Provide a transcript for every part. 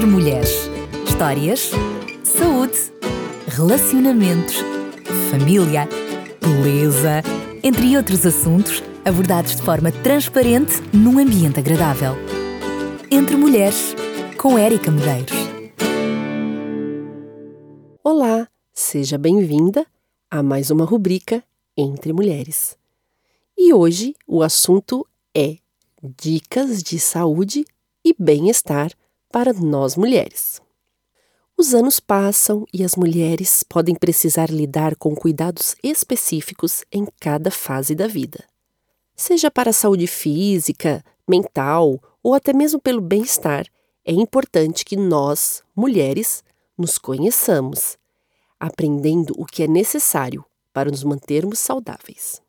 Entre Mulheres. Histórias, saúde, relacionamentos, família, beleza, entre outros assuntos abordados de forma transparente num ambiente agradável. Entre Mulheres, com Érica Medeiros. Olá, seja bem-vinda a mais uma rubrica Entre Mulheres. E hoje o assunto é Dicas de saúde e bem-estar para nós mulheres. Os anos passam e as mulheres podem precisar lidar com cuidados específicos em cada fase da vida. Seja para a saúde física, mental ou até mesmo pelo bem-estar, é importante que nós, mulheres, nos conheçamos, aprendendo o que é necessário para nos mantermos saudáveis.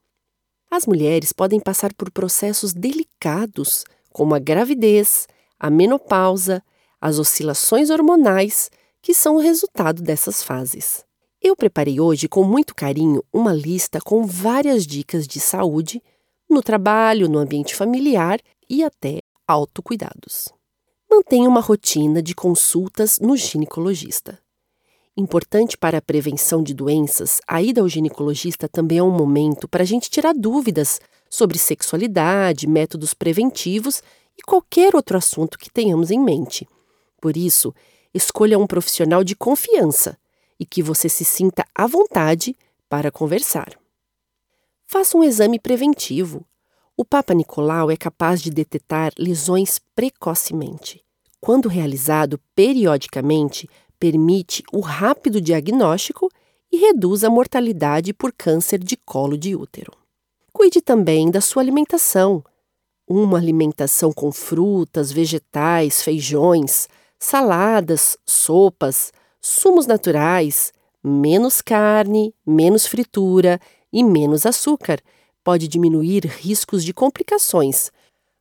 As mulheres podem passar por processos delicados, como a gravidez, a menopausa, as oscilações hormonais, que são o resultado dessas fases. Eu preparei hoje com muito carinho uma lista com várias dicas de saúde no trabalho, no ambiente familiar e até autocuidados. Mantenha uma rotina de consultas no ginecologista. Importante para a prevenção de doenças, a ida ao ginecologista também é um momento para a gente tirar dúvidas sobre sexualidade, métodos preventivos e qualquer outro assunto que tenhamos em mente. Por isso, escolha um profissional de confiança e que você se sinta à vontade para conversar. Faça um exame preventivo. O Papa Nicolau é capaz de detectar lesões precocemente. Quando realizado periodicamente, permite o rápido diagnóstico e reduz a mortalidade por câncer de colo de útero. Cuide também da sua alimentação. Uma alimentação com frutas, vegetais, feijões, saladas, sopas, sumos naturais, menos carne, menos fritura e menos açúcar pode diminuir riscos de complicações,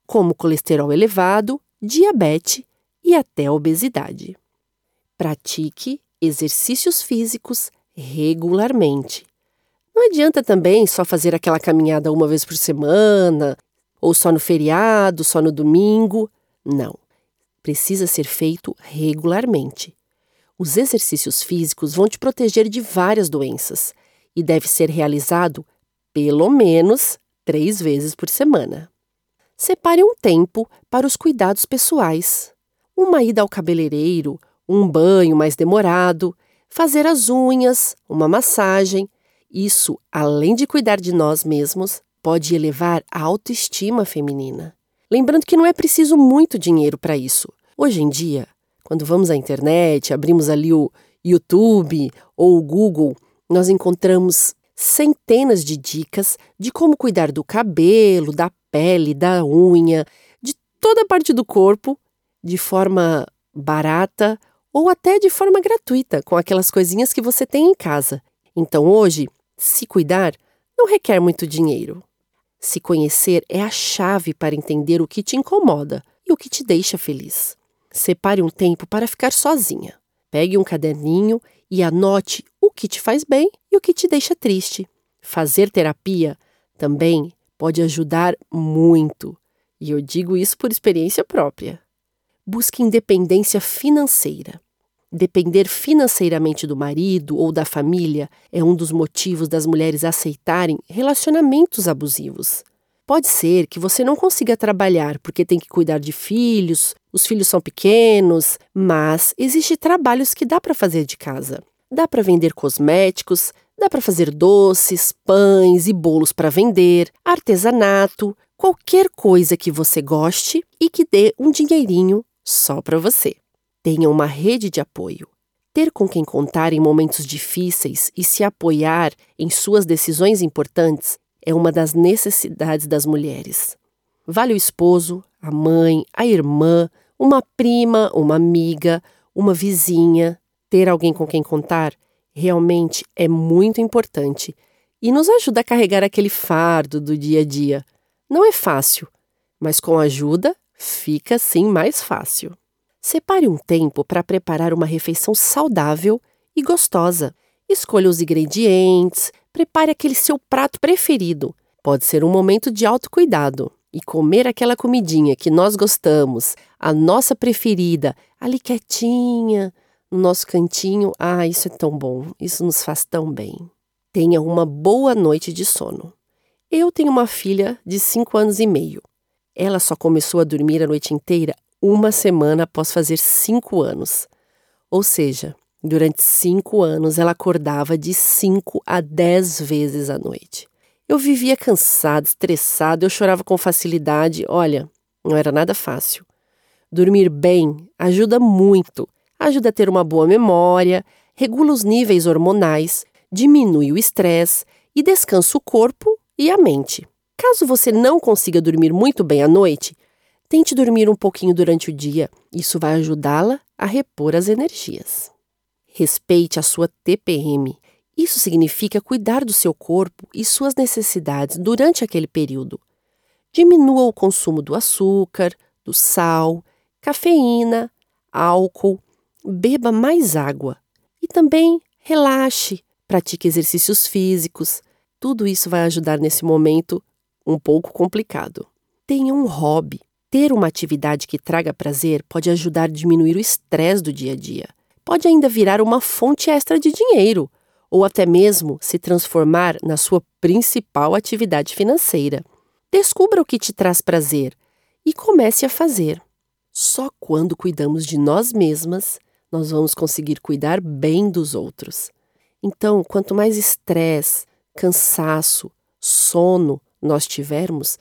como colesterol elevado, diabetes e até obesidade. Pratique exercícios físicos regularmente. Não adianta também só fazer aquela caminhada uma vez por semana, ou só no feriado, só no domingo. Não. Precisa ser feito regularmente. Os exercícios físicos vão te proteger de várias doenças e deve ser realizado pelo menos três vezes por semana. Separe um tempo para os cuidados pessoais. Uma ida ao cabeleireiro um banho mais demorado, fazer as unhas, uma massagem. Isso, além de cuidar de nós mesmos, pode elevar a autoestima feminina. Lembrando que não é preciso muito dinheiro para isso. Hoje em dia, quando vamos à internet, abrimos ali o YouTube ou o Google, nós encontramos centenas de dicas de como cuidar do cabelo, da pele, da unha, de toda a parte do corpo de forma barata ou até de forma gratuita, com aquelas coisinhas que você tem em casa. Então hoje, se cuidar não requer muito dinheiro. Se conhecer é a chave para entender o que te incomoda e o que te deixa feliz. Separe um tempo para ficar sozinha. Pegue um caderninho e anote o que te faz bem e o que te deixa triste. Fazer terapia também pode ajudar muito. E eu digo isso por experiência própria. Busque independência financeira. Depender financeiramente do marido ou da família é um dos motivos das mulheres aceitarem relacionamentos abusivos. Pode ser que você não consiga trabalhar porque tem que cuidar de filhos, os filhos são pequenos, mas existem trabalhos que dá para fazer de casa. Dá para vender cosméticos, dá para fazer doces, pães e bolos para vender, artesanato, qualquer coisa que você goste e que dê um dinheirinho só para você. Tenha uma rede de apoio. Ter com quem contar em momentos difíceis e se apoiar em suas decisões importantes é uma das necessidades das mulheres. Vale o esposo, a mãe, a irmã, uma prima, uma amiga, uma vizinha. Ter alguém com quem contar realmente é muito importante e nos ajuda a carregar aquele fardo do dia a dia. Não é fácil, mas com ajuda fica sim mais fácil. Separe um tempo para preparar uma refeição saudável e gostosa. Escolha os ingredientes, prepare aquele seu prato preferido. Pode ser um momento de autocuidado. e comer aquela comidinha que nós gostamos, a nossa preferida, ali quietinha, no nosso cantinho, ah, isso é tão bom, isso nos faz tão bem. Tenha uma boa noite de sono. Eu tenho uma filha de 5 anos e meio. Ela só começou a dormir a noite inteira uma semana após fazer 5 anos. Ou seja, durante 5 anos ela acordava de 5 a 10 vezes à noite. Eu vivia cansado, estressado, eu chorava com facilidade. Olha, não era nada fácil. Dormir bem ajuda muito. Ajuda a ter uma boa memória, regula os níveis hormonais, diminui o estresse e descansa o corpo e a mente. Caso você não consiga dormir muito bem à noite, tente dormir um pouquinho durante o dia. Isso vai ajudá-la a repor as energias. Respeite a sua TPM isso significa cuidar do seu corpo e suas necessidades durante aquele período. Diminua o consumo do açúcar, do sal, cafeína, álcool, beba mais água e também relaxe, pratique exercícios físicos. Tudo isso vai ajudar nesse momento um pouco complicado. Tenha um hobby. Ter uma atividade que traga prazer pode ajudar a diminuir o estresse do dia a dia. Pode ainda virar uma fonte extra de dinheiro ou até mesmo se transformar na sua principal atividade financeira. Descubra o que te traz prazer e comece a fazer. Só quando cuidamos de nós mesmas, nós vamos conseguir cuidar bem dos outros. Então, quanto mais estresse, cansaço, sono nós tivermos,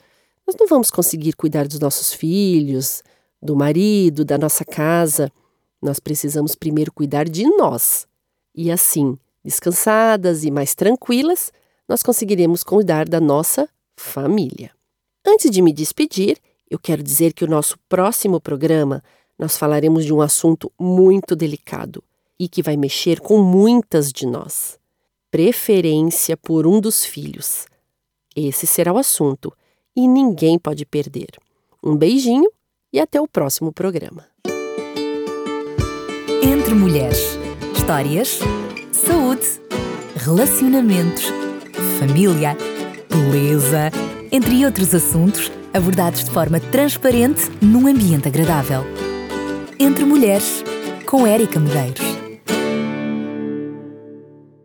nós não vamos conseguir cuidar dos nossos filhos, do marido, da nossa casa. Nós precisamos primeiro cuidar de nós. E assim, descansadas e mais tranquilas, nós conseguiremos cuidar da nossa família. Antes de me despedir, eu quero dizer que o nosso próximo programa nós falaremos de um assunto muito delicado e que vai mexer com muitas de nós. Preferência por um dos filhos. Esse será o assunto e ninguém pode perder. Um beijinho e até o próximo programa. Entre Mulheres. Histórias saúde, relacionamentos, família, beleza, entre outros assuntos abordados de forma transparente num ambiente agradável. Entre Mulheres, com Érica Medeiros.